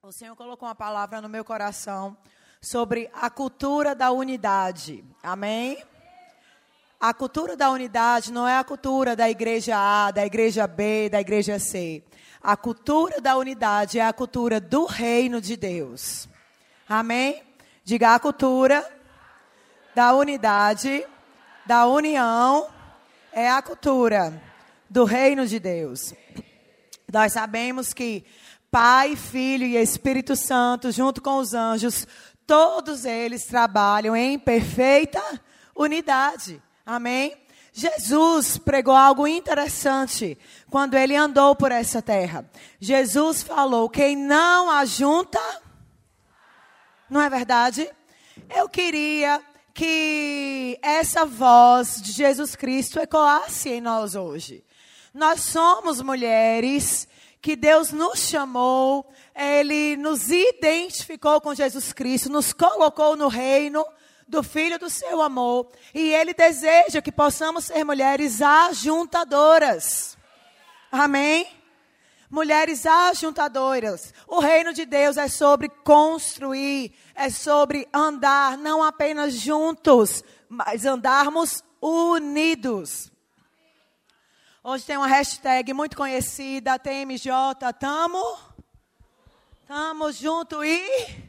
O Senhor colocou uma palavra no meu coração sobre a cultura da unidade. Amém? A cultura da unidade não é a cultura da igreja A, da igreja B, da igreja C. A cultura da unidade é a cultura do reino de Deus. Amém? Diga a cultura da unidade, da união, é a cultura do reino de Deus. Nós sabemos que Pai, Filho e Espírito Santo, junto com os anjos, todos eles trabalham em perfeita unidade. Amém? Jesus pregou algo interessante quando ele andou por essa terra. Jesus falou: quem não ajunta, não é verdade? Eu queria que essa voz de Jesus Cristo ecoasse em nós hoje. Nós somos mulheres que Deus nos chamou, Ele nos identificou com Jesus Cristo, nos colocou no reino do Filho do seu amor. E Ele deseja que possamos ser mulheres ajuntadoras. Amém? Mulheres ajuntadoras. O reino de Deus é sobre construir, é sobre andar, não apenas juntos, mas andarmos unidos. Hoje tem uma hashtag muito conhecida, TMJ, tamo, tamo junto e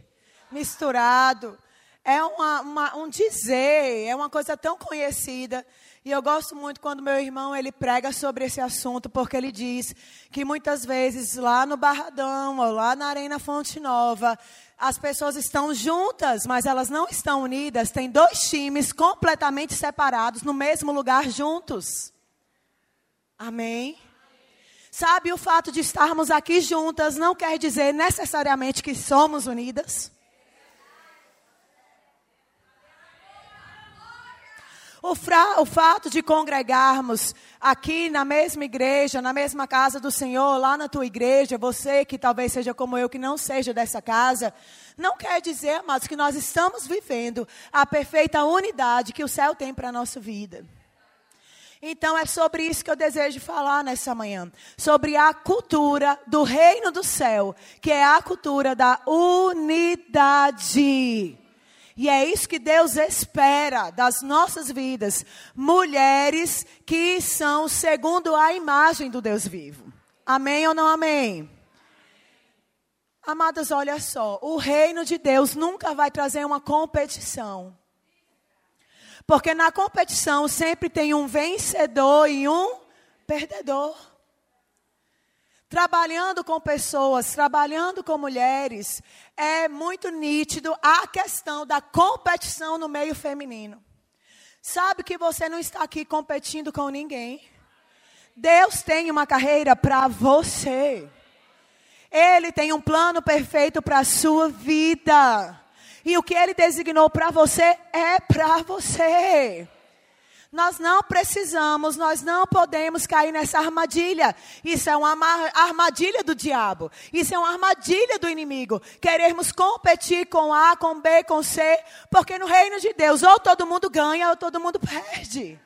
misturado. É uma, uma, um dizer, é uma coisa tão conhecida. E eu gosto muito quando meu irmão ele prega sobre esse assunto, porque ele diz que muitas vezes lá no Barradão ou lá na Arena Fonte Nova, as pessoas estão juntas, mas elas não estão unidas. Tem dois times completamente separados no mesmo lugar juntos. Amém? Sabe, o fato de estarmos aqui juntas não quer dizer necessariamente que somos unidas. O, fra, o, fato de congregarmos aqui na mesma igreja, na mesma casa do Senhor, lá na tua igreja, você que talvez seja como eu, que não seja dessa casa, não quer dizer, amados, que nós estamos vivendo a perfeita unidade que o céu tem para a nossa vida. Então é sobre isso que eu desejo falar nessa manhã. Sobre a cultura do reino do céu, que é a cultura da unidade. E é isso que Deus espera das nossas vidas. Mulheres que são segundo a imagem do Deus vivo. Amém ou não amém? Amadas, olha só. O reino de Deus nunca vai trazer uma competição. Porque na competição sempre tem um vencedor e um perdedor. Trabalhando com pessoas, trabalhando com mulheres, é muito nítido a questão da competição no meio feminino. Sabe que você não está aqui competindo com ninguém. Deus tem uma carreira para você. Ele tem um plano perfeito para a sua vida. E o que ele designou para você é para você. Nós não precisamos, nós não podemos cair nessa armadilha. Isso é uma armadilha do diabo. Isso é uma armadilha do inimigo. Queremos competir com A, com B, com C, porque no reino de Deus ou todo mundo ganha ou todo mundo perde.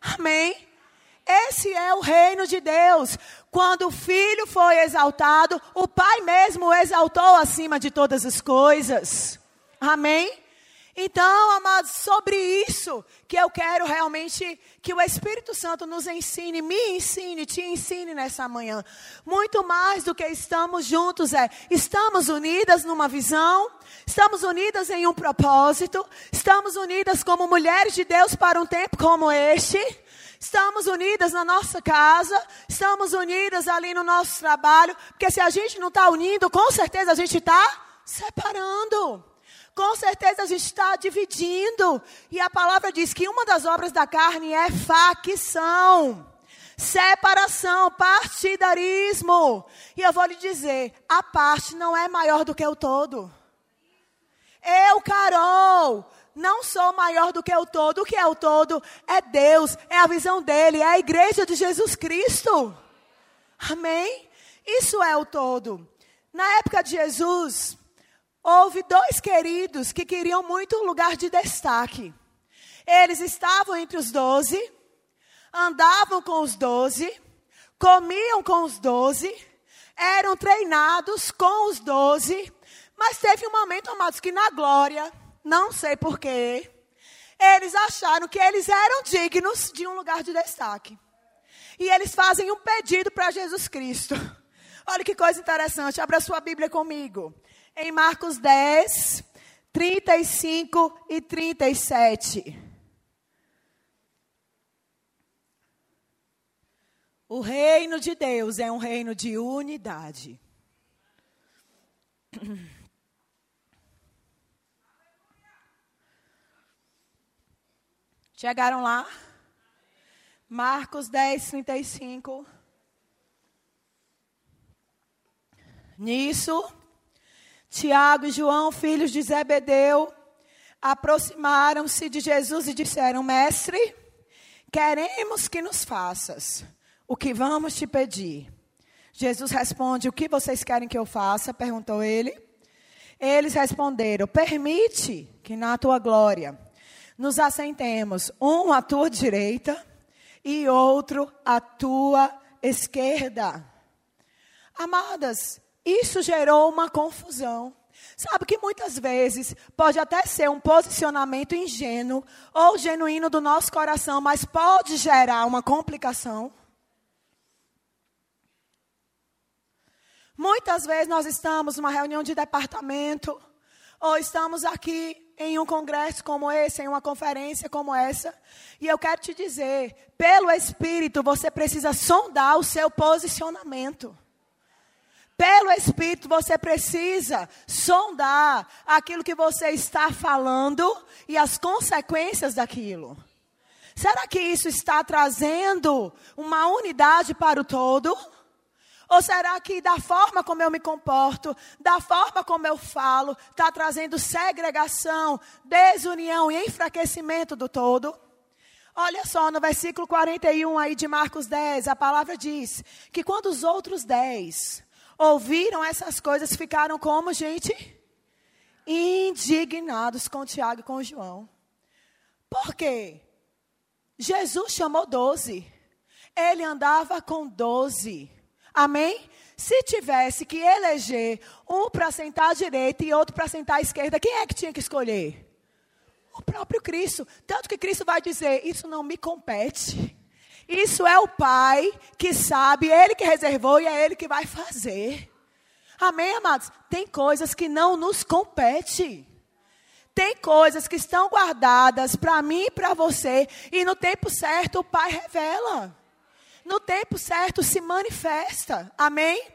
Amém? Esse é o reino de Deus. Quando o filho foi exaltado, o pai mesmo o exaltou acima de todas as coisas. Amém? Então, amados, sobre isso que eu quero realmente que o Espírito Santo nos ensine, me ensine, te ensine nessa manhã. Muito mais do que estamos juntos é, estamos unidas numa visão, estamos unidas em um propósito, estamos unidas como mulheres de Deus para um tempo como este. Estamos unidas na nossa casa, estamos unidas ali no nosso trabalho, porque se a gente não está unindo, com certeza a gente está separando. Com certeza a gente está dividindo. E a palavra diz que uma das obras da carne é facção, separação, partidarismo. E eu vou lhe dizer: a parte não é maior do que o todo. Eu, Carol, não sou maior do que o todo. O que é o todo? É Deus, é a visão dele, é a igreja de Jesus Cristo. Amém? Isso é o todo. Na época de Jesus, houve dois queridos que queriam muito um lugar de destaque. Eles estavam entre os doze, andavam com os doze, comiam com os doze, eram treinados com os doze, mas teve um momento, amados, que na glória, não sei porquê, eles acharam que eles eram dignos de um lugar de destaque. E eles fazem um pedido para Jesus Cristo. Olha que coisa interessante, abra sua Bíblia comigo. Em Marcos 10, 35 e 37. O reino de Deus é um reino de unidade. Chegaram lá? Marcos 10, 35. Nisso, Tiago e João, filhos de Zebedeu, aproximaram-se de Jesus e disseram: Mestre, queremos que nos faças o que vamos te pedir. Jesus responde: O que vocês querem que eu faça? perguntou ele. Eles responderam: Permite que na tua glória nos assentemos, um à tua direita e outro à tua esquerda. Amadas, isso gerou uma confusão. Sabe que muitas vezes pode até ser um posicionamento ingênuo ou genuíno do nosso coração, mas pode gerar uma complicação. Muitas vezes nós estamos numa reunião de departamento, ou estamos aqui em um congresso como esse, em uma conferência como essa, e eu quero te dizer, pelo Espírito você precisa sondar o seu posicionamento. Pelo Espírito você precisa sondar aquilo que você está falando e as consequências daquilo. Será que isso está trazendo uma unidade para o todo? Ou será que da forma como eu me comporto, da forma como eu falo, está trazendo segregação, desunião e enfraquecimento do todo? Olha só, no versículo 41 aí de Marcos 10, a palavra diz que quando os outros dez ouviram essas coisas, ficaram como, gente? Indignados com Tiago e com João. Por quê? Jesus chamou doze. Ele andava com doze. Amém? Se tivesse que eleger um para sentar à direita e outro para sentar à esquerda, quem é que tinha que escolher? O próprio Cristo. Tanto que Cristo vai dizer: Isso não me compete. Isso é o Pai que sabe, Ele que reservou e é Ele que vai fazer. Amém, amados? Tem coisas que não nos compete. Tem coisas que estão guardadas para mim e para você. E no tempo certo o Pai revela. No tempo certo se manifesta. Amém?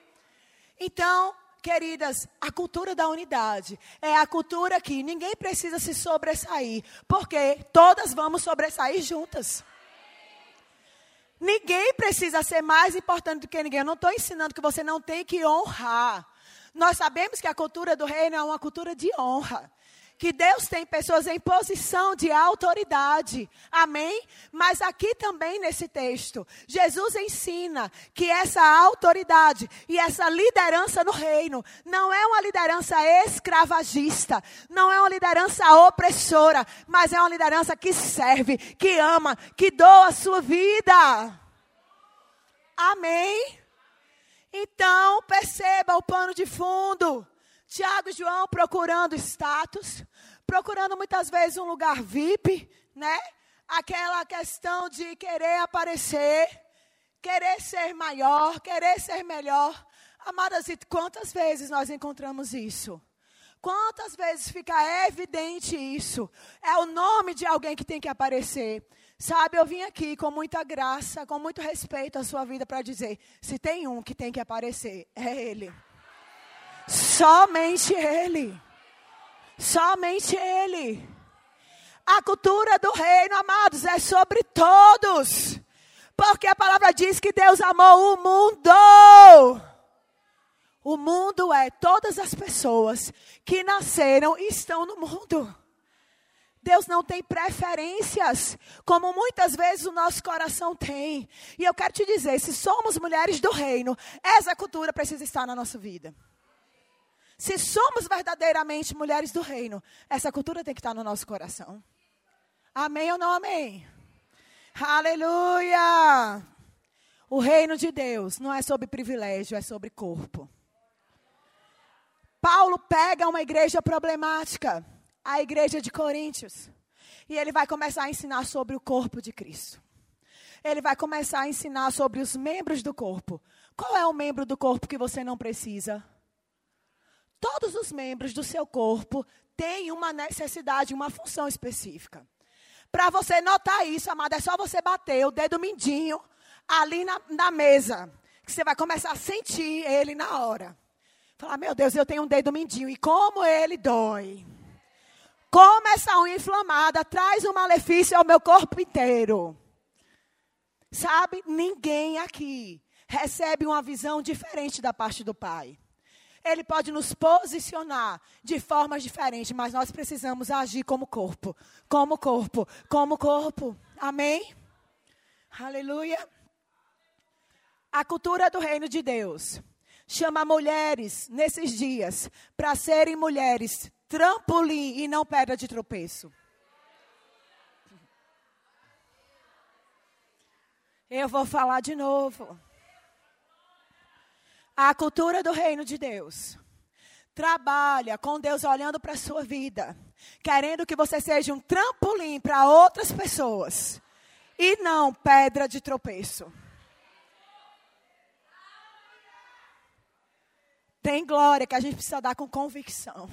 Então, queridas, a cultura da unidade é a cultura que ninguém precisa se sobressair, porque todas vamos sobressair juntas. Ninguém precisa ser mais importante do que ninguém. Eu não estou ensinando que você não tem que honrar. Nós sabemos que a cultura do reino é uma cultura de honra que Deus tem pessoas em posição de autoridade. Amém? Mas aqui também nesse texto, Jesus ensina que essa autoridade e essa liderança no reino não é uma liderança escravagista, não é uma liderança opressora, mas é uma liderança que serve, que ama, que doa a sua vida. Amém? Então, perceba o pano de fundo. Tiago e João procurando status, procurando muitas vezes um lugar VIP, né? Aquela questão de querer aparecer, querer ser maior, querer ser melhor. Amadas, e quantas vezes nós encontramos isso? Quantas vezes fica evidente isso? É o nome de alguém que tem que aparecer. Sabe, eu vim aqui com muita graça, com muito respeito à sua vida para dizer: se tem um que tem que aparecer, é Ele. Somente Ele. Somente Ele. A cultura do reino, amados, é sobre todos. Porque a palavra diz que Deus amou o mundo. O mundo é todas as pessoas que nasceram e estão no mundo. Deus não tem preferências, como muitas vezes o nosso coração tem. E eu quero te dizer: se somos mulheres do reino, essa cultura precisa estar na nossa vida. Se somos verdadeiramente mulheres do reino, essa cultura tem que estar no nosso coração. Amém ou não amém? Aleluia! O reino de Deus não é sobre privilégio, é sobre corpo. Paulo pega uma igreja problemática, a igreja de Coríntios, e ele vai começar a ensinar sobre o corpo de Cristo. Ele vai começar a ensinar sobre os membros do corpo. Qual é o membro do corpo que você não precisa? Todos os membros do seu corpo têm uma necessidade, uma função específica. Para você notar isso, amada, é só você bater o dedo mindinho ali na, na mesa. Que você vai começar a sentir ele na hora. Falar, meu Deus, eu tenho um dedo mindinho. E como ele dói. Como essa unha inflamada traz um malefício ao meu corpo inteiro. Sabe, ninguém aqui recebe uma visão diferente da parte do Pai. Ele pode nos posicionar de formas diferentes, mas nós precisamos agir como corpo, como corpo, como corpo. Amém? Aleluia. A cultura do reino de Deus chama mulheres nesses dias para serem mulheres trampolim e não pedra de tropeço. Eu vou falar de novo. A cultura do reino de Deus trabalha com Deus olhando para a sua vida, querendo que você seja um trampolim para outras pessoas e não pedra de tropeço. Tem glória que a gente precisa dar com convicção.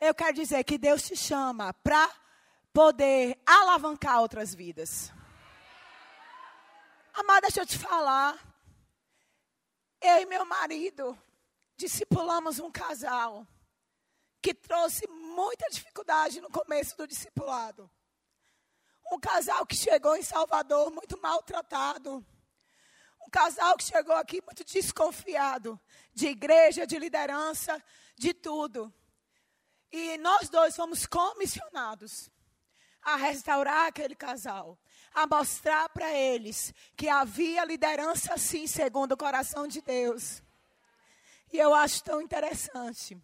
Eu quero dizer que Deus te chama para poder alavancar outras vidas. Amada, deixa eu te falar. Eu e meu marido discipulamos um casal que trouxe muita dificuldade no começo do discipulado. Um casal que chegou em Salvador muito maltratado um casal que chegou aqui muito desconfiado de igreja, de liderança, de tudo. E nós dois fomos comissionados a restaurar aquele casal, a mostrar para eles que havia liderança sim, segundo o coração de Deus. E eu acho tão interessante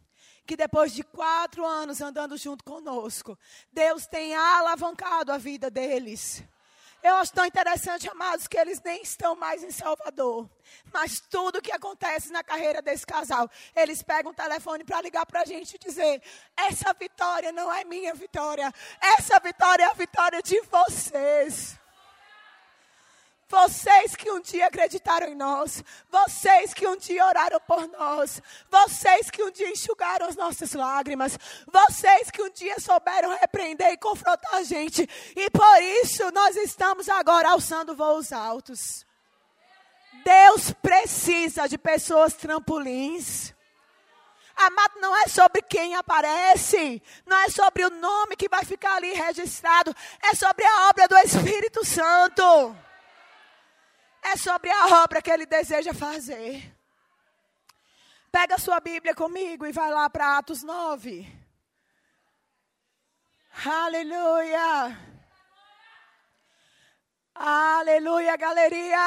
que depois de quatro anos andando junto conosco, Deus tem alavancado a vida deles. Eu acho tão interessante, amados, que eles nem estão mais em Salvador. Mas tudo que acontece na carreira desse casal, eles pegam o telefone para ligar para a gente e dizer: essa vitória não é minha vitória, essa vitória é a vitória de vocês. Vocês que um dia acreditaram em nós, vocês que um dia oraram por nós, vocês que um dia enxugaram as nossas lágrimas, vocês que um dia souberam repreender e confrontar a gente, e por isso nós estamos agora alçando voos altos. Deus precisa de pessoas trampolins. Amado, não é sobre quem aparece, não é sobre o nome que vai ficar ali registrado, é sobre a obra do Espírito Santo. É sobre a obra que ele deseja fazer. Pega sua Bíblia comigo e vai lá para Atos 9. Aleluia. Aleluia, galeria.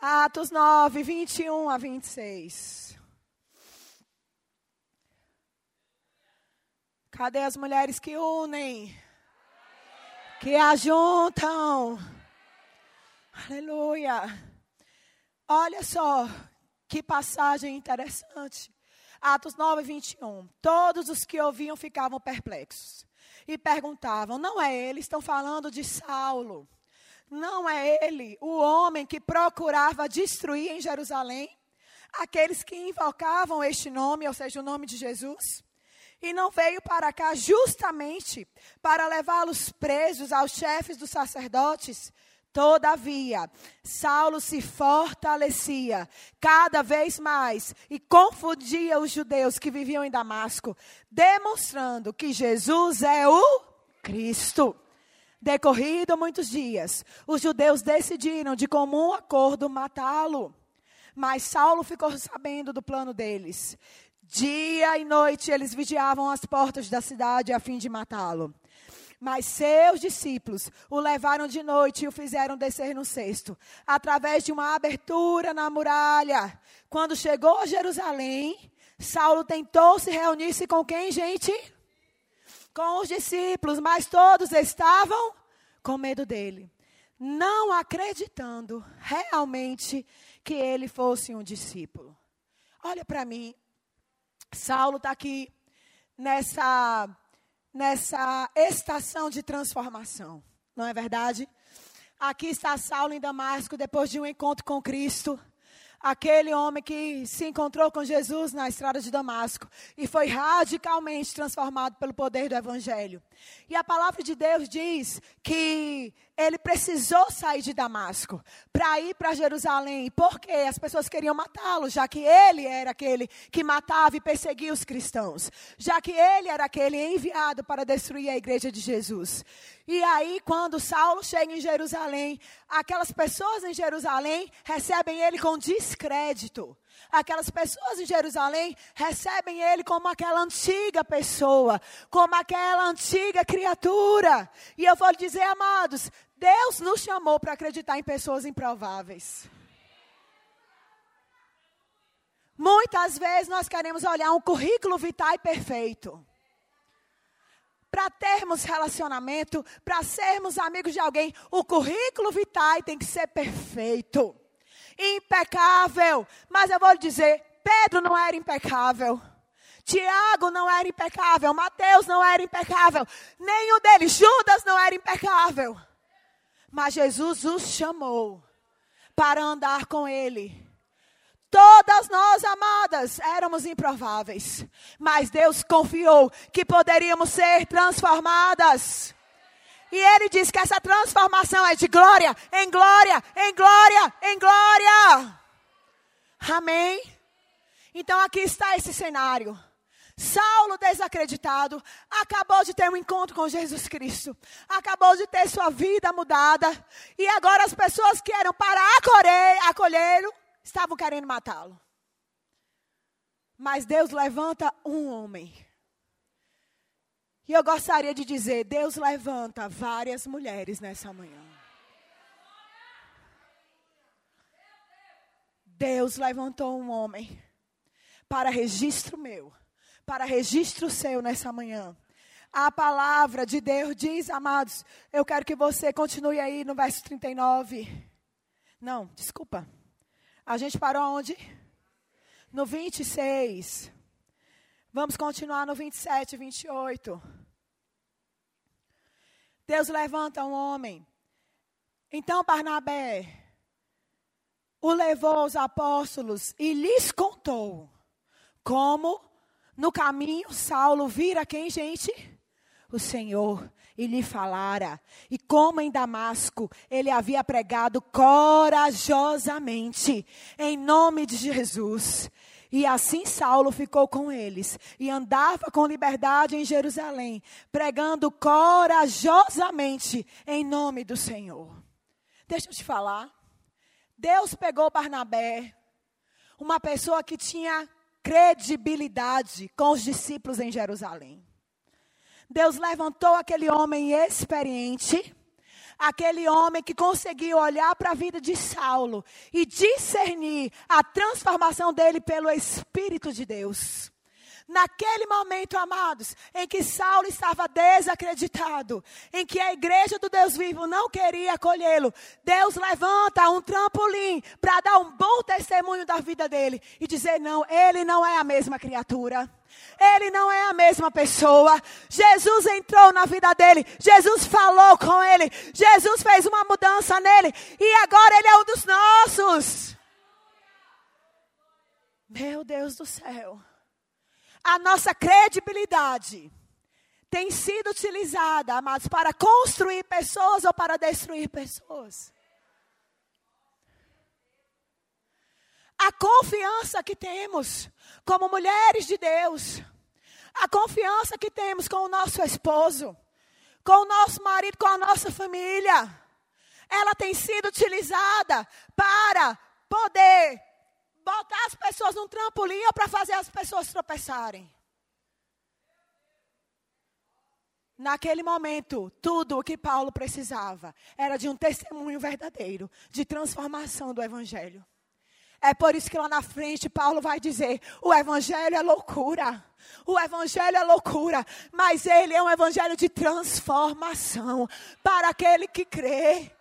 Atos 9, 21 a 26. Cadê as mulheres que unem? Que ajuntam? Aleluia. Olha só que passagem interessante. Atos 9, 21. Todos os que ouviam ficavam perplexos e perguntavam: não é ele? Estão falando de Saulo. Não é ele o homem que procurava destruir em Jerusalém aqueles que invocavam este nome, ou seja, o nome de Jesus? E não veio para cá justamente para levá-los presos aos chefes dos sacerdotes Todavia, Saulo se fortalecia cada vez mais e confundia os judeus que viviam em Damasco, demonstrando que Jesus é o Cristo. Decorrido muitos dias, os judeus decidiram de comum acordo matá-lo. Mas Saulo ficou sabendo do plano deles. Dia e noite eles vigiavam as portas da cidade a fim de matá-lo. Mas seus discípulos o levaram de noite e o fizeram descer no cesto, através de uma abertura na muralha. Quando chegou a Jerusalém, Saulo tentou se reunir-se com quem, gente? Com os discípulos, mas todos estavam com medo dele. não acreditando realmente que ele fosse um discípulo. Olha para mim, Saulo está aqui nessa, nessa estação de transformação, não é verdade? Aqui está Saulo em Damasco, depois de um encontro com Cristo aquele homem que se encontrou com Jesus na estrada de Damasco e foi radicalmente transformado pelo poder do Evangelho. E a palavra de Deus diz que ele precisou sair de Damasco para ir para Jerusalém, porque as pessoas queriam matá-lo, já que ele era aquele que matava e perseguia os cristãos, já que ele era aquele enviado para destruir a igreja de Jesus. E aí, quando Saulo chega em Jerusalém, aquelas pessoas em Jerusalém recebem ele com descrédito. Aquelas pessoas em Jerusalém recebem ele como aquela antiga pessoa, como aquela antiga criatura. E eu vou lhe dizer, amados, Deus nos chamou para acreditar em pessoas improváveis. Muitas vezes nós queremos olhar um currículo vital perfeito. Para termos relacionamento, para sermos amigos de alguém, o currículo vital tem que ser perfeito impecável. Mas eu vou lhe dizer: Pedro não era impecável. Tiago não era impecável, Mateus não era impecável, nenhum deles, Judas não era impecável. Mas Jesus os chamou para andar com ele. Todas nós, amadas, éramos improváveis, mas Deus confiou que poderíamos ser transformadas. E ele diz que essa transformação é de glória em glória, em glória, em glória. Amém? Então aqui está esse cenário. Saulo desacreditado, acabou de ter um encontro com Jesus Cristo, acabou de ter sua vida mudada, e agora as pessoas que eram para acolhê-lo estavam querendo matá-lo. Mas Deus levanta um homem e eu gostaria de dizer: Deus levanta várias mulheres nessa manhã. Deus levantou um homem para registro meu, para registro seu nessa manhã. A palavra de Deus diz, amados, eu quero que você continue aí no verso 39. Não, desculpa. A gente parou onde? No 26. Vamos continuar no 27 e 28. Deus levanta um homem. Então Barnabé o levou aos apóstolos e lhes contou como no caminho Saulo vira quem, gente? O Senhor e lhe falara, e como em Damasco ele havia pregado corajosamente em nome de Jesus. E assim Saulo ficou com eles e andava com liberdade em Jerusalém, pregando corajosamente em nome do Senhor. Deixa eu te falar. Deus pegou Barnabé, uma pessoa que tinha credibilidade com os discípulos em Jerusalém. Deus levantou aquele homem experiente aquele homem que conseguiu olhar para a vida de Saulo e discernir a transformação dele pelo Espírito de Deus. Naquele momento, amados, em que Saulo estava desacreditado, em que a igreja do Deus vivo não queria acolhê-lo, Deus levanta um trampolim para dar um bom testemunho da vida dele e dizer: não, ele não é a mesma criatura. Ele não é a mesma pessoa. Jesus entrou na vida dele. Jesus falou com ele. Jesus fez uma mudança nele. E agora ele é um dos nossos. Meu Deus do céu a nossa credibilidade tem sido utilizada, amados, para construir pessoas ou para destruir pessoas. A confiança que temos como mulheres de Deus, a confiança que temos com o nosso esposo, com o nosso marido, com a nossa família, ela tem sido utilizada para poder botar as pessoas num trampolim ou para fazer as pessoas tropeçarem. Naquele momento, tudo o que Paulo precisava era de um testemunho verdadeiro, de transformação do Evangelho. É por isso que lá na frente Paulo vai dizer: o Evangelho é loucura. O Evangelho é loucura, mas ele é um Evangelho de transformação para aquele que crê.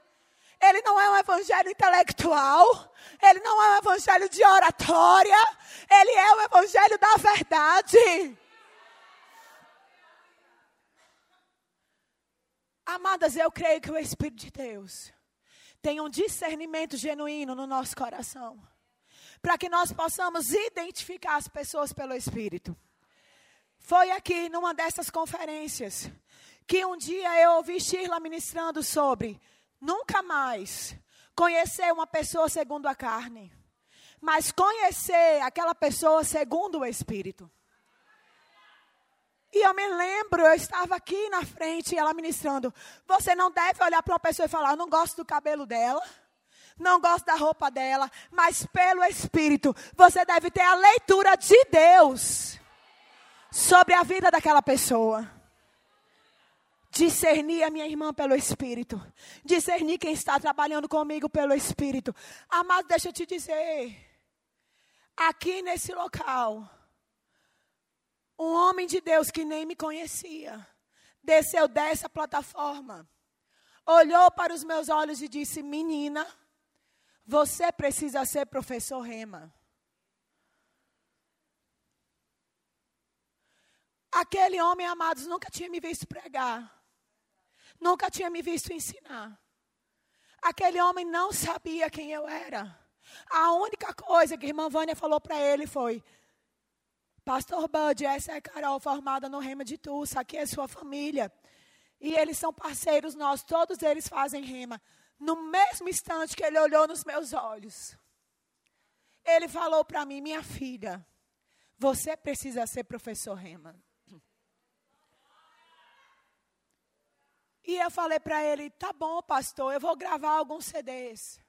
Ele não é um evangelho intelectual. Ele não é um evangelho de oratória. Ele é o evangelho da verdade. Amadas, eu creio que o Espírito de Deus tem um discernimento genuíno no nosso coração. Para que nós possamos identificar as pessoas pelo Espírito. Foi aqui, numa dessas conferências, que um dia eu ouvi Shirla ministrando sobre nunca mais conhecer uma pessoa segundo a carne, mas conhecer aquela pessoa segundo o Espírito. E eu me lembro, eu estava aqui na frente ela ministrando. Você não deve olhar para uma pessoa e falar: não gosto do cabelo dela, não gosto da roupa dela, mas pelo Espírito, você deve ter a leitura de Deus sobre a vida daquela pessoa. Discernir a minha irmã pelo Espírito. Discernir quem está trabalhando comigo pelo Espírito. Amado, deixa eu te dizer. Aqui nesse local, um homem de Deus que nem me conhecia, desceu dessa plataforma, olhou para os meus olhos e disse: Menina, você precisa ser professor Rema. Aquele homem, amados, nunca tinha me visto pregar, nunca tinha me visto ensinar. Aquele homem não sabia quem eu era. A única coisa que a irmã Vânia falou para ele foi: Pastor Bud, essa é a Carol formada no Rema de Tulsa, aqui é sua família. E eles são parceiros nossos, todos eles fazem rema. No mesmo instante que ele olhou nos meus olhos, ele falou para mim: Minha filha, você precisa ser professor rema. E eu falei para ele: Tá bom, pastor, eu vou gravar alguns CDs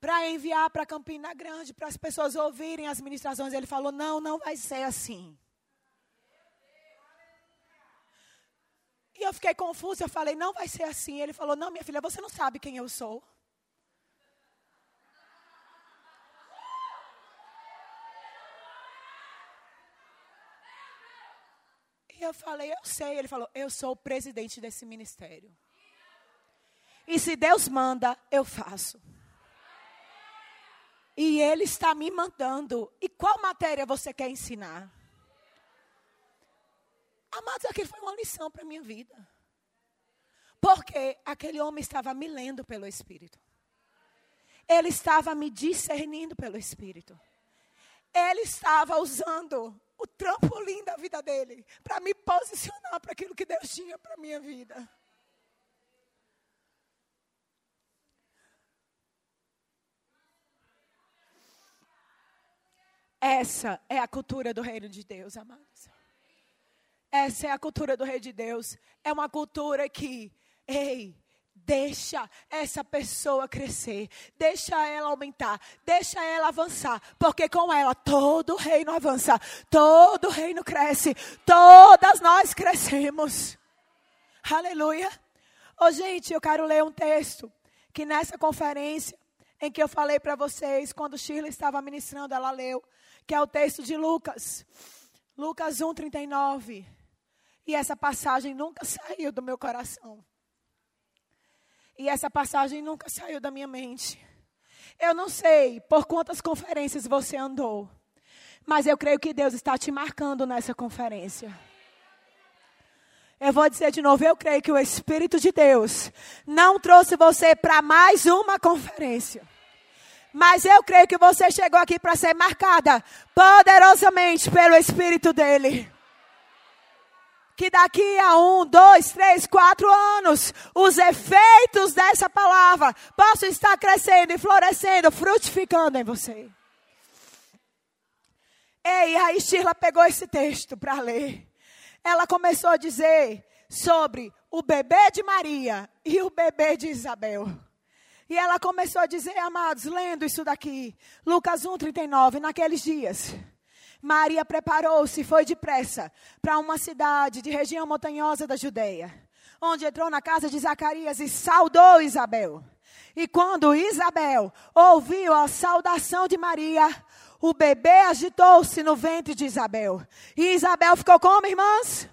para enviar para Campina Grande, para as pessoas ouvirem as ministrações. Ele falou: não, não vai ser assim. E eu fiquei confusa, eu falei: não vai ser assim. Ele falou: não, minha filha, você não sabe quem eu sou. E eu falei: eu sei. Ele falou: eu sou o presidente desse ministério. E se Deus manda, eu faço. E Ele está me mandando. E qual matéria você quer ensinar? Amados, aquilo foi uma lição para a minha vida. Porque aquele homem estava me lendo pelo Espírito. Ele estava me discernindo pelo Espírito. Ele estava usando o trampolim da vida dele para me posicionar para aquilo que Deus tinha para minha vida. Essa é a cultura do reino de Deus, amados. Essa é a cultura do reino de Deus. É uma cultura que, ei, deixa essa pessoa crescer, deixa ela aumentar, deixa ela avançar, porque com ela todo reino avança, todo reino cresce, todas nós crescemos. Aleluia. Oh, gente, eu quero ler um texto que nessa conferência em que eu falei para vocês, quando Shirley estava ministrando, ela leu que é o texto de Lucas. Lucas 1, 39. E essa passagem nunca saiu do meu coração. E essa passagem nunca saiu da minha mente. Eu não sei por quantas conferências você andou, mas eu creio que Deus está te marcando nessa conferência. Eu vou dizer de novo, eu creio que o Espírito de Deus não trouxe você para mais uma conferência. Mas eu creio que você chegou aqui para ser marcada poderosamente pelo Espírito dele. Que daqui a um, dois, três, quatro anos, os efeitos dessa palavra possam estar crescendo e florescendo, frutificando em você. Ei, aí Shirla pegou esse texto para ler. Ela começou a dizer sobre o bebê de Maria e o bebê de Isabel. E ela começou a dizer, amados, lendo isso daqui, Lucas 1, 39, naqueles dias. Maria preparou-se e foi depressa para uma cidade de região montanhosa da Judeia, onde entrou na casa de Zacarias e saudou Isabel. E quando Isabel ouviu a saudação de Maria, o bebê agitou-se no ventre de Isabel. E Isabel ficou como, irmãs?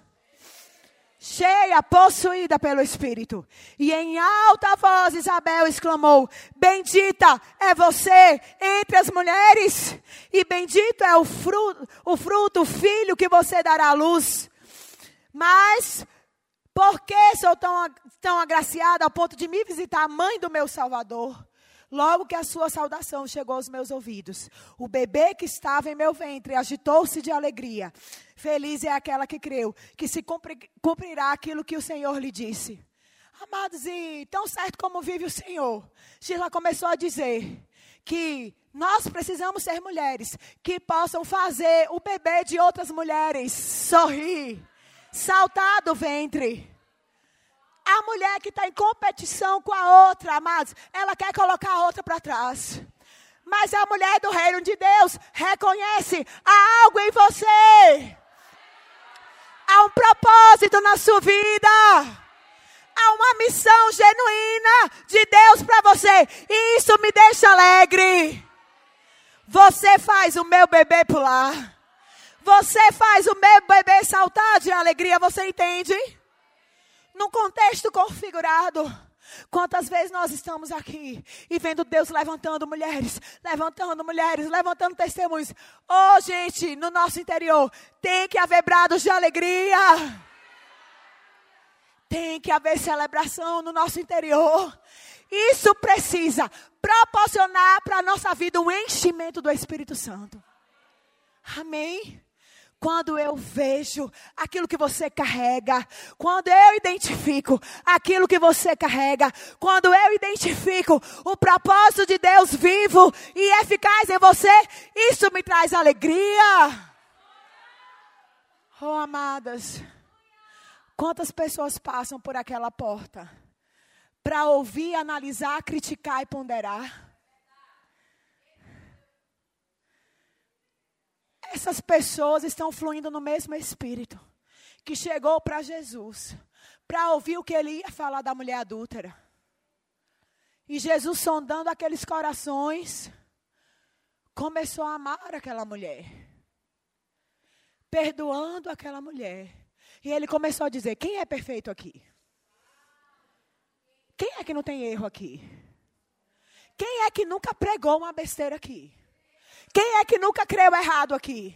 Cheia, possuída pelo Espírito. E em alta voz Isabel exclamou: Bendita é você entre as mulheres, e bendito é o fruto, o fruto, filho que você dará à luz. Mas por que sou tão, tão agraciada ao ponto de me visitar a mãe do meu Salvador? Logo que a sua saudação chegou aos meus ouvidos, o bebê que estava em meu ventre agitou-se de alegria. Feliz é aquela que creu, que se cumprirá aquilo que o Senhor lhe disse. Amados, e tão certo como vive o Senhor, Sheila começou a dizer que nós precisamos ser mulheres que possam fazer o bebê de outras mulheres sorrir, saltar do ventre. A mulher que está em competição com a outra, amados, ela quer colocar a outra para trás. Mas a mulher do reino de Deus reconhece há algo em você. Há um propósito na sua vida. Há uma missão genuína de Deus para você. E isso me deixa alegre. Você faz o meu bebê pular. Você faz o meu bebê saltar de alegria. Você entende? num contexto configurado. Quantas vezes nós estamos aqui e vendo Deus levantando mulheres, levantando mulheres, levantando testemunhos. Oh, gente, no nosso interior tem que haver brados de alegria. Tem que haver celebração no nosso interior. Isso precisa proporcionar para a nossa vida um enchimento do Espírito Santo. Amém? Quando eu vejo aquilo que você carrega, quando eu identifico aquilo que você carrega, quando eu identifico o propósito de Deus vivo e eficaz em você, isso me traz alegria. Oh, amadas, quantas pessoas passam por aquela porta para ouvir, analisar, criticar e ponderar? Essas pessoas estão fluindo no mesmo espírito que chegou para Jesus, para ouvir o que ele ia falar da mulher adúltera. E Jesus, sondando aqueles corações, começou a amar aquela mulher, perdoando aquela mulher. E ele começou a dizer: Quem é perfeito aqui? Quem é que não tem erro aqui? Quem é que nunca pregou uma besteira aqui? Quem é que nunca creu errado aqui?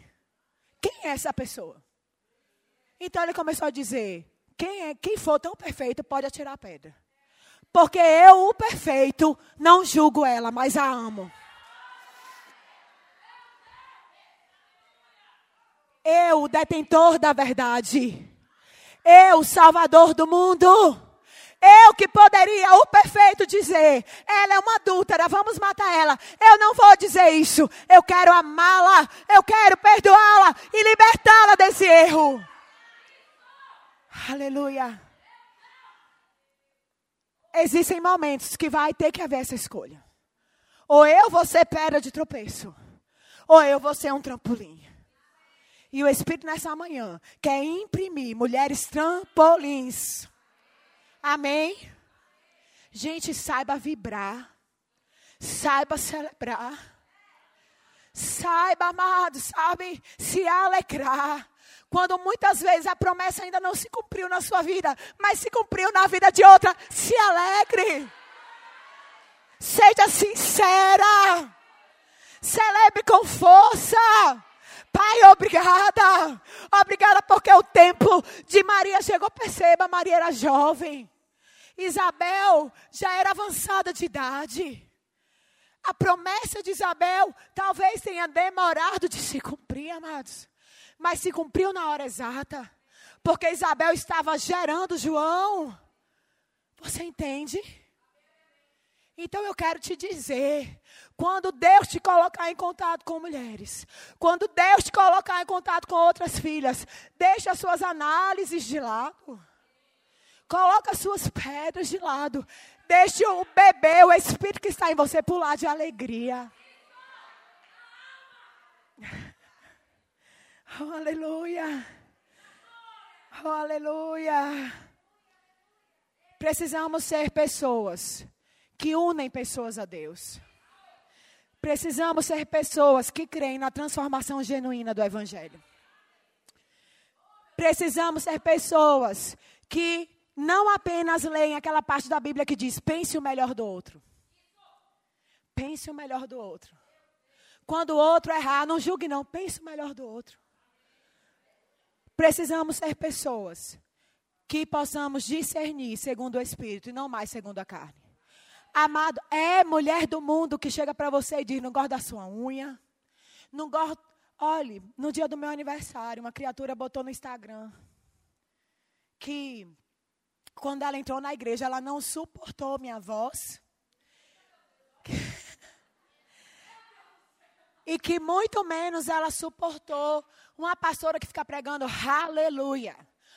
Quem é essa pessoa? Então ele começou a dizer: quem, é, quem for tão perfeito pode atirar a pedra. Porque eu, o perfeito, não julgo ela, mas a amo. Eu, o detentor da verdade. Eu, o salvador do mundo. Eu que poderia, o perfeito, dizer: ela é uma adúltera, vamos matar ela. Eu não vou dizer isso. Eu quero amá-la, eu quero perdoá-la e libertá-la desse erro. Aleluia. Existem momentos que vai ter que haver essa escolha. Ou eu vou ser pedra de tropeço, ou eu vou ser um trampolim. E o Espírito nessa manhã quer imprimir mulheres trampolins Amém? Gente, saiba vibrar. Saiba celebrar. Saiba, amado, sabe, se alegrar. Quando muitas vezes a promessa ainda não se cumpriu na sua vida, mas se cumpriu na vida de outra, se alegre. Seja sincera. Celebre com força. Pai, obrigada. Obrigada porque o tempo de Maria chegou. Perceba, Maria era jovem. Isabel já era avançada de idade. A promessa de Isabel talvez tenha demorado de se cumprir, amados. Mas se cumpriu na hora exata. Porque Isabel estava gerando João. Você entende? Então eu quero te dizer: quando Deus te colocar em contato com mulheres, quando Deus te colocar em contato com outras filhas, deixe as suas análises de lado. Coloca as suas pedras de lado. Deixe o bebê, o espírito que está em você pular de alegria. Oh, aleluia. Oh, aleluia. Precisamos ser pessoas que unem pessoas a Deus. Precisamos ser pessoas que creem na transformação genuína do Evangelho. Precisamos ser pessoas que não apenas leem aquela parte da Bíblia que diz: pense o melhor do outro. Pense o melhor do outro. Quando o outro errar, não julgue, não. Pense o melhor do outro. Precisamos ser pessoas que possamos discernir segundo o Espírito e não mais segundo a carne. Amado, é mulher do mundo que chega para você e diz: não gosto da sua unha. Não gosto. Olhe, no dia do meu aniversário, uma criatura botou no Instagram que quando ela entrou na igreja, ela não suportou minha voz. e que muito menos ela suportou uma pastora que fica pregando aleluia.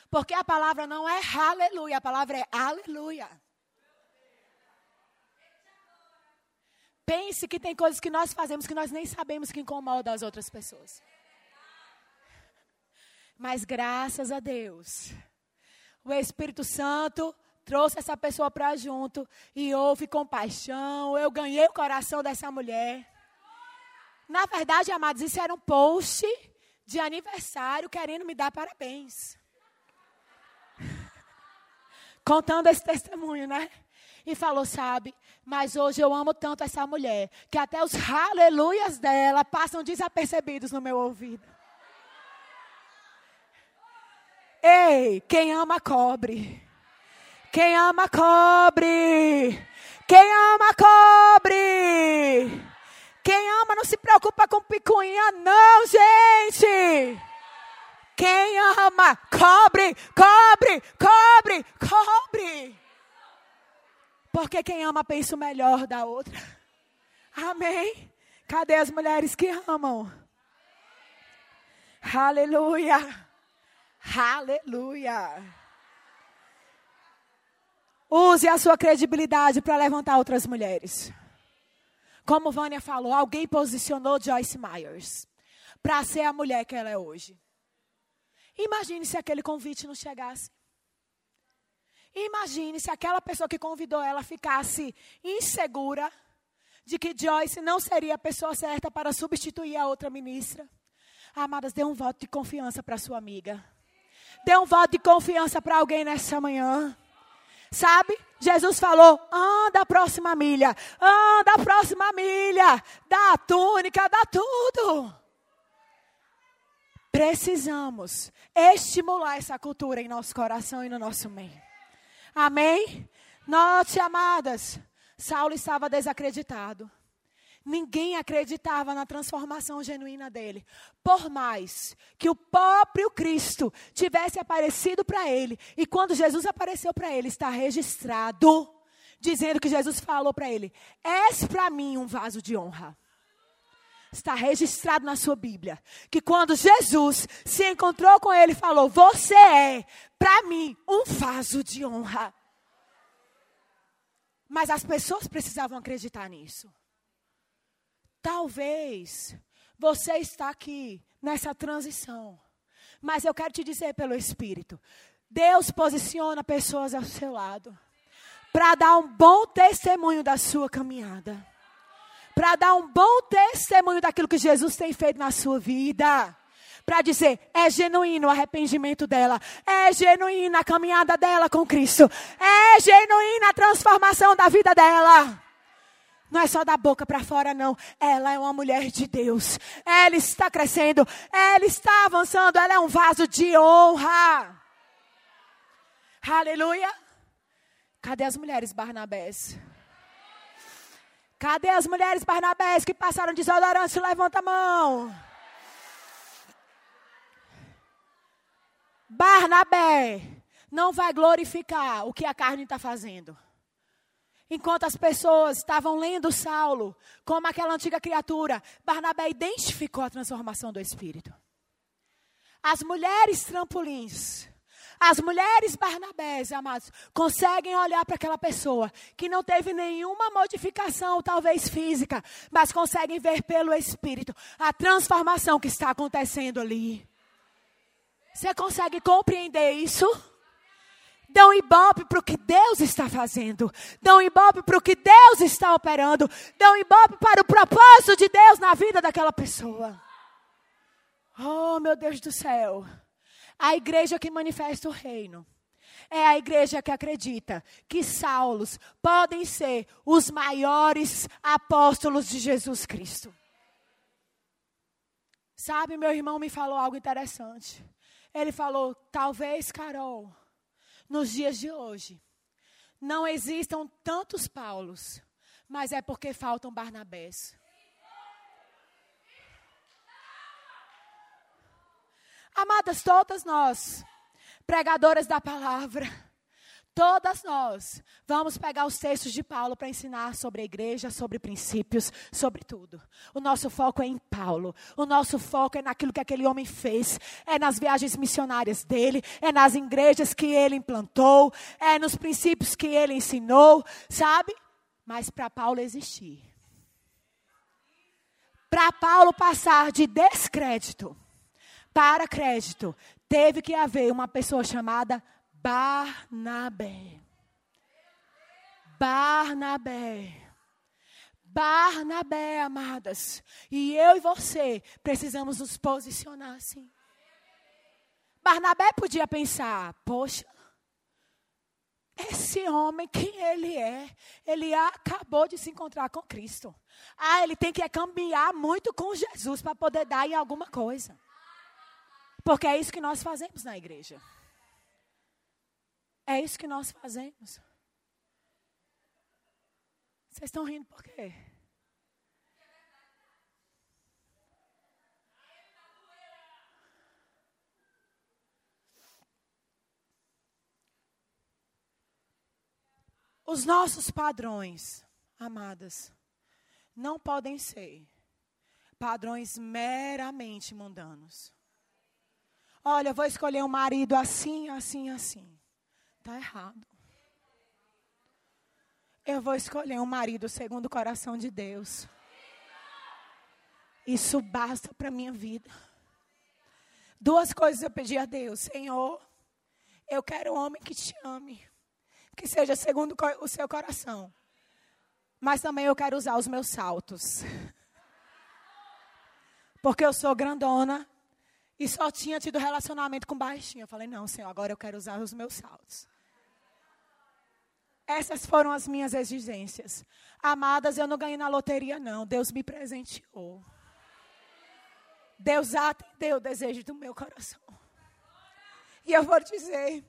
Porque a palavra não é aleluia, a palavra é aleluia. Pense que tem coisas que nós fazemos que nós nem sabemos que incomodam as outras pessoas. Mas graças a Deus, o Espírito Santo trouxe essa pessoa para junto e houve compaixão. Eu ganhei o coração dessa mulher. Na verdade, amados, isso era um post de aniversário querendo me dar parabéns. Contando esse testemunho, né? E falou, sabe, mas hoje eu amo tanto essa mulher que até os aleluias dela passam desapercebidos no meu ouvido. Ei, quem ama cobre. Quem ama cobre. Quem ama cobre. Quem ama não se preocupa com picuinha, não, gente. Quem ama, cobre, cobre, cobre, cobre. Porque quem ama pensa o melhor da outra. Amém? Cadê as mulheres que amam? Aleluia. Aleluia. Use a sua credibilidade para levantar outras mulheres. Como Vânia falou, alguém posicionou Joyce Myers para ser a mulher que ela é hoje. Imagine se aquele convite não chegasse. Imagine se aquela pessoa que convidou ela ficasse insegura de que Joyce não seria a pessoa certa para substituir a outra ministra. Amadas, dê um voto de confiança para sua amiga. Dê um voto de confiança para alguém nessa manhã. Sabe? Jesus falou: anda a próxima milha, anda a próxima milha, dá a túnica, dá tudo. Precisamos estimular essa cultura em nosso coração e no nosso meio. Amém? Note, amadas, Saulo estava desacreditado. Ninguém acreditava na transformação genuína dele. Por mais que o próprio Cristo tivesse aparecido para ele, e quando Jesus apareceu para ele, está registrado, dizendo que Jesus falou para ele: És para mim um vaso de honra. Está registrado na sua Bíblia que quando Jesus se encontrou com ele, falou: Você é para mim um vaso de honra. Mas as pessoas precisavam acreditar nisso. Talvez você está aqui nessa transição. Mas eu quero te dizer pelo Espírito: Deus posiciona pessoas ao seu lado para dar um bom testemunho da sua caminhada. Para dar um bom testemunho daquilo que Jesus tem feito na sua vida. Para dizer, é genuíno o arrependimento dela, é genuína a caminhada dela com Cristo, é genuína a transformação da vida dela. Não é só da boca para fora, não. Ela é uma mulher de Deus. Ela está crescendo. Ela está avançando. Ela é um vaso de honra. Aleluia. Cadê as mulheres Barnabés? Cadê as mulheres Barnabés que passaram desodorante? Levanta a mão. Barnabé não vai glorificar o que a carne está fazendo. Enquanto as pessoas estavam lendo Saulo como aquela antiga criatura, Barnabé identificou a transformação do Espírito. As mulheres trampolins, as mulheres Barnabés, amados, conseguem olhar para aquela pessoa que não teve nenhuma modificação, talvez física, mas conseguem ver pelo Espírito a transformação que está acontecendo ali. Você consegue compreender isso? Dão ibope para o que Deus está fazendo. Dão ibope para o que Deus está operando. Dão ibope para o propósito de Deus na vida daquela pessoa. Oh, meu Deus do céu. A igreja que manifesta o reino é a igreja que acredita que Saulos podem ser os maiores apóstolos de Jesus Cristo. Sabe, meu irmão me falou algo interessante. Ele falou: talvez, Carol, nos dias de hoje, não existam tantos Paulos, mas é porque faltam Barnabés. Amadas, todas nós, pregadoras da palavra, Todas nós vamos pegar os textos de Paulo para ensinar sobre a igreja, sobre princípios, sobre tudo. O nosso foco é em Paulo. O nosso foco é naquilo que aquele homem fez. É nas viagens missionárias dele, é nas igrejas que ele implantou, é nos princípios que ele ensinou, sabe? Mas para Paulo existir, para Paulo passar de descrédito para crédito, teve que haver uma pessoa chamada Barnabé. Barnabé. Barnabé, amadas. E eu e você precisamos nos posicionar assim. Barnabé podia pensar: poxa, esse homem, quem ele é? Ele acabou de se encontrar com Cristo. Ah, ele tem que caminhar muito com Jesus para poder dar em alguma coisa. Porque é isso que nós fazemos na igreja. É isso que nós fazemos. Vocês estão rindo por quê? Os nossos padrões, amadas, não podem ser padrões meramente mundanos. Olha, vou escolher um marido assim, assim, assim. Está errado. Eu vou escolher um marido segundo o coração de Deus. Isso basta para minha vida. Duas coisas eu pedi a Deus. Senhor, eu quero um homem que te ame. Que seja segundo o seu coração. Mas também eu quero usar os meus saltos. Porque eu sou grandona e só tinha tido relacionamento com baixinho. Eu falei, não, Senhor, agora eu quero usar os meus saltos. Essas foram as minhas exigências. Amadas, eu não ganhei na loteria, não. Deus me presenteou. Deus atendeu o desejo do meu coração. E eu vou dizer,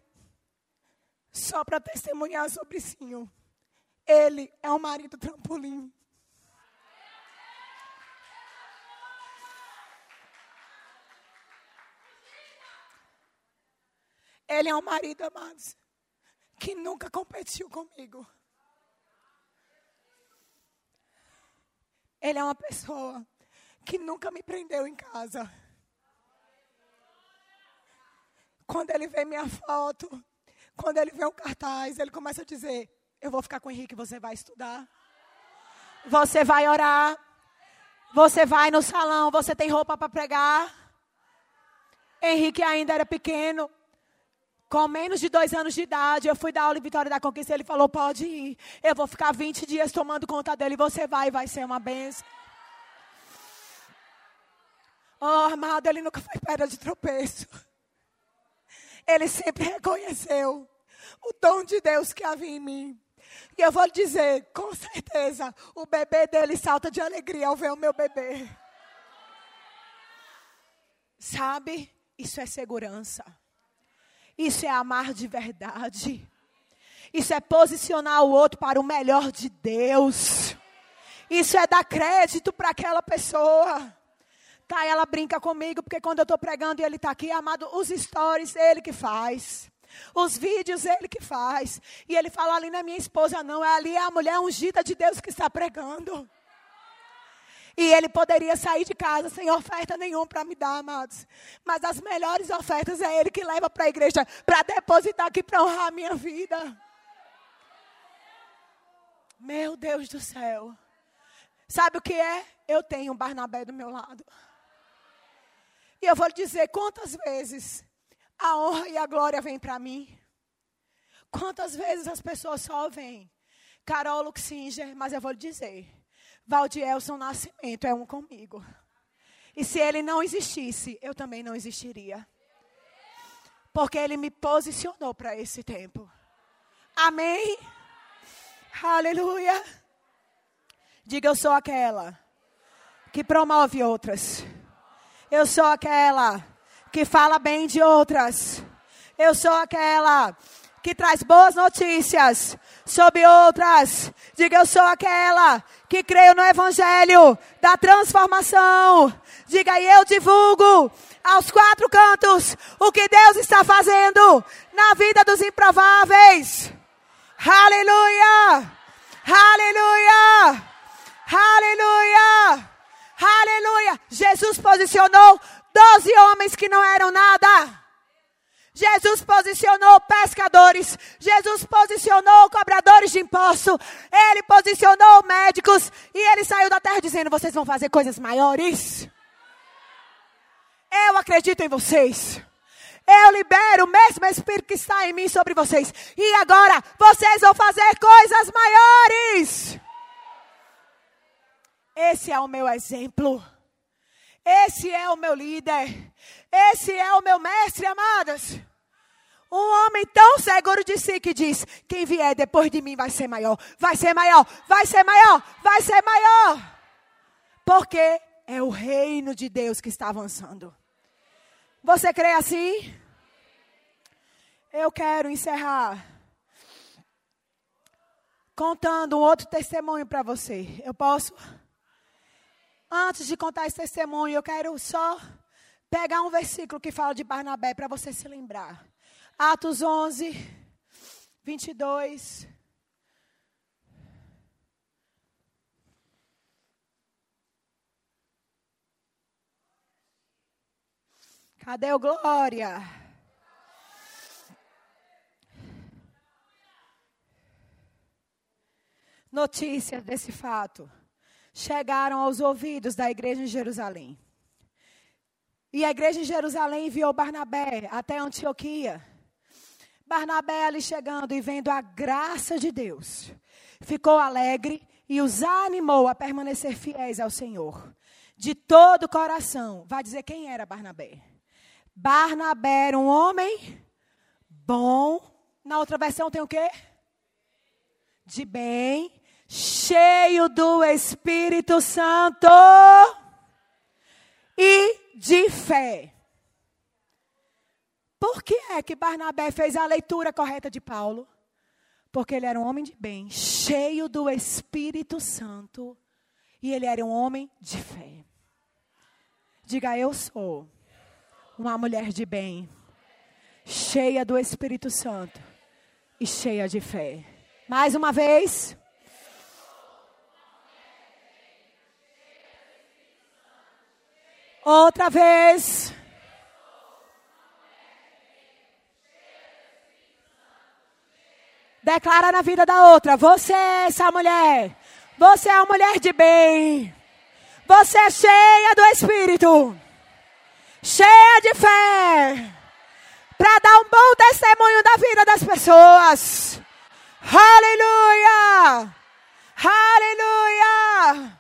só para testemunhar sobre Sim, ele é um marido trampolim. Ele é um marido, amados, que nunca competiu comigo. Ele é uma pessoa que nunca me prendeu em casa. Quando ele vê minha foto, quando ele vê um cartaz, ele começa a dizer: Eu vou ficar com o Henrique, você vai estudar. Você vai orar. Você vai no salão, você tem roupa para pregar. Henrique ainda era pequeno. Com menos de dois anos de idade, eu fui dar aula em Vitória da Conquista. Ele falou: pode ir. Eu vou ficar 20 dias tomando conta dele. Você vai, vai ser uma benção. Oh, amado, ele nunca foi pedra de tropeço. Ele sempre reconheceu o dom de Deus que havia em mim. E eu vou lhe dizer, com certeza, o bebê dele salta de alegria ao ver o meu bebê. Sabe? Isso é segurança. Isso é amar de verdade. Isso é posicionar o outro para o melhor de Deus. Isso é dar crédito para aquela pessoa. Tá, ela brinca comigo, porque quando eu estou pregando e ele está aqui, amado, os stories, ele que faz. Os vídeos, ele que faz. E ele fala ali, não é minha esposa, não. É ali é a mulher ungida de Deus que está pregando. E ele poderia sair de casa sem oferta nenhuma para me dar, amados. Mas as melhores ofertas é ele que leva para a igreja para depositar aqui para honrar a minha vida. Meu Deus do céu. Sabe o que é? Eu tenho um Barnabé do meu lado. E eu vou lhe dizer quantas vezes a honra e a glória vêm para mim. Quantas vezes as pessoas só vêm. Carol Luxinger, mas eu vou lhe dizer. Valdielson Nascimento é um comigo. E se ele não existisse, eu também não existiria. Porque Ele me posicionou para esse tempo. Amém? Aleluia. Diga, eu sou aquela que promove outras. Eu sou aquela que fala bem de outras. Eu sou aquela que traz boas notícias sobre outras. Diga, eu sou aquela que creio no Evangelho da transformação. Diga, e eu divulgo aos quatro cantos o que Deus está fazendo na vida dos improváveis. Aleluia! Aleluia! Aleluia! Aleluia! Jesus posicionou doze homens que não eram nada. Jesus posicionou pescadores, Jesus posicionou cobradores de imposto, ele posicionou médicos e ele saiu da terra dizendo: vocês vão fazer coisas maiores. Eu acredito em vocês. Eu libero o mesmo Espírito que está em mim sobre vocês. E agora vocês vão fazer coisas maiores. Esse é o meu exemplo. Esse é o meu líder. Esse é o meu mestre, amadas. Um homem tão seguro de si que diz: quem vier depois de mim vai ser maior, vai ser maior, vai ser maior, vai ser maior. Porque é o reino de Deus que está avançando. Você crê assim? Eu quero encerrar contando um outro testemunho para você. Eu posso? Antes de contar esse testemunho, eu quero só pegar um versículo que fala de Barnabé para você se lembrar. Atos 11, 22. Cadê o glória? Notícias desse fato chegaram aos ouvidos da igreja em Jerusalém. E a igreja em Jerusalém enviou Barnabé até Antioquia. Barnabé ali chegando e vendo a graça de Deus, ficou alegre e os animou a permanecer fiéis ao Senhor. De todo o coração. Vai dizer quem era Barnabé. Barnabé era um homem bom. Na outra versão tem o quê? De bem, cheio do Espírito Santo e de fé. Por que é que Barnabé fez a leitura correta de Paulo? Porque ele era um homem de bem, cheio do Espírito Santo, e ele era um homem de fé. Diga, eu sou uma mulher de bem, cheia do Espírito Santo e cheia de fé. Mais uma vez. Outra vez. Declara na vida da outra: Você é essa mulher. Você é uma mulher de bem. Você é cheia do Espírito. Cheia de fé. Para dar um bom testemunho da vida das pessoas. Aleluia! Aleluia!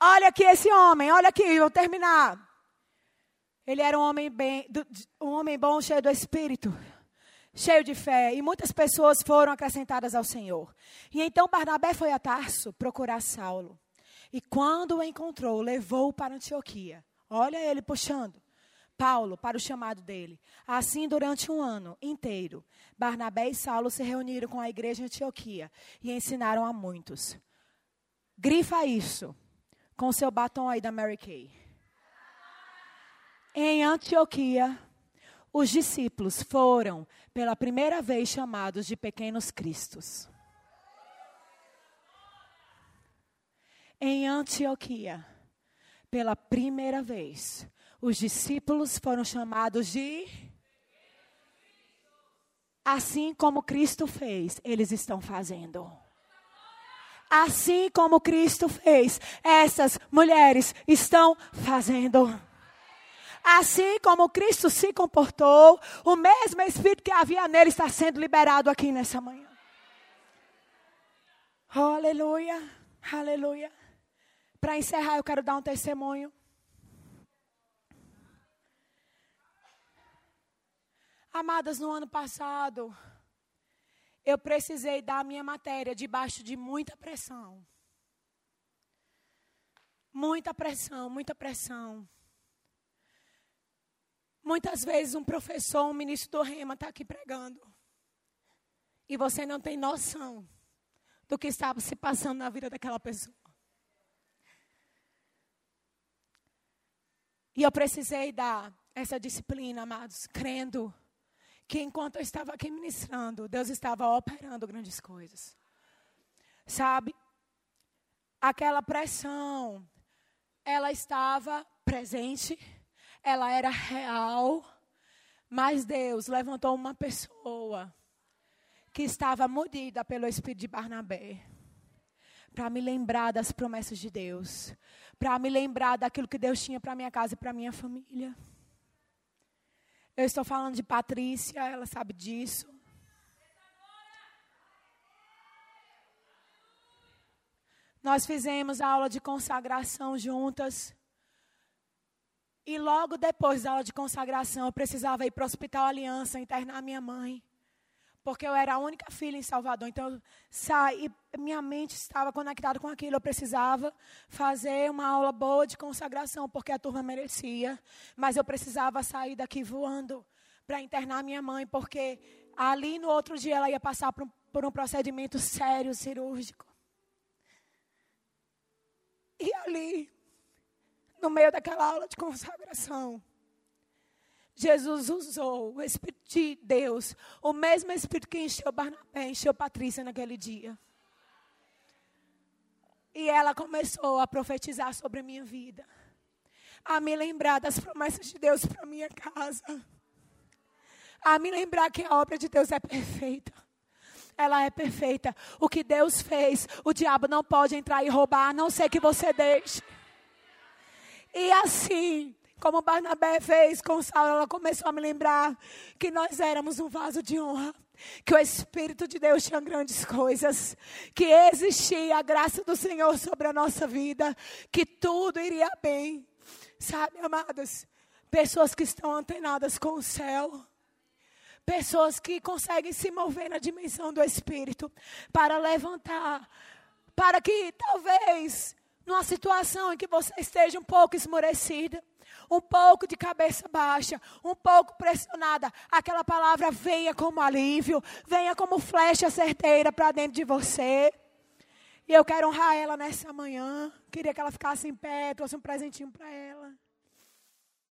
Olha aqui esse homem, olha aqui, vou terminar. Ele era um homem bem, um homem bom, cheio do espírito, cheio de fé, e muitas pessoas foram acrescentadas ao Senhor. E então Barnabé foi a Tarso procurar Saulo. E quando o encontrou, levou-o para Antioquia. Olha ele puxando. Paulo para o chamado dele. Assim, durante um ano inteiro, Barnabé e Saulo se reuniram com a igreja em Antioquia e ensinaram a muitos. Grifa isso com seu batom aí da Mary Kay. Em Antioquia, os discípulos foram pela primeira vez chamados de pequenos cristos. Em Antioquia, pela primeira vez, os discípulos foram chamados de assim como Cristo fez, eles estão fazendo. Assim como Cristo fez, essas mulheres estão fazendo. Assim como Cristo se comportou, o mesmo Espírito que havia nele está sendo liberado aqui nessa manhã. Oh, aleluia, aleluia. Para encerrar, eu quero dar um testemunho. Amadas, no ano passado, eu precisei dar a minha matéria debaixo de muita pressão. Muita pressão, muita pressão. Muitas vezes um professor, um ministro do Rema está aqui pregando. E você não tem noção do que estava se passando na vida daquela pessoa. E eu precisei dar essa disciplina, amados, crendo que enquanto eu estava aqui ministrando, Deus estava operando grandes coisas. Sabe? Aquela pressão, ela estava presente, ela era real, mas Deus levantou uma pessoa que estava mudida pelo Espírito de Barnabé para me lembrar das promessas de Deus, para me lembrar daquilo que Deus tinha para minha casa e para minha família. Eu estou falando de Patrícia, ela sabe disso. Nós fizemos a aula de consagração juntas. E logo depois da aula de consagração, eu precisava ir para o Hospital Aliança internar minha mãe porque eu era a única filha em Salvador. Então, eu saí, minha mente estava conectada com aquilo. Eu precisava fazer uma aula boa de consagração, porque a turma merecia. Mas eu precisava sair daqui voando para internar minha mãe, porque ali no outro dia ela ia passar por um, por um procedimento sério, cirúrgico. E ali, no meio daquela aula de consagração, Jesus usou o Espírito de Deus, o mesmo Espírito que encheu Barnabé, encheu Patrícia naquele dia. E ela começou a profetizar sobre a minha vida, a me lembrar das promessas de Deus para minha casa, a me lembrar que a obra de Deus é perfeita. Ela é perfeita. O que Deus fez, o diabo não pode entrar e roubar, a não ser que você deixe. E assim, como Barnabé fez com Saulo, ela começou a me lembrar que nós éramos um vaso de honra. Que o Espírito de Deus tinha grandes coisas, que existia a graça do Senhor sobre a nossa vida, que tudo iria bem. Sabe, amadas? Pessoas que estão antenadas com o céu, pessoas que conseguem se mover na dimensão do Espírito para levantar, para que talvez numa situação em que você esteja um pouco esmorecida, um pouco de cabeça baixa, um pouco pressionada, aquela palavra venha como alívio, venha como flecha certeira para dentro de você. E eu quero honrar ela nessa manhã. Queria que ela ficasse em pé, trouxe um presentinho para ela.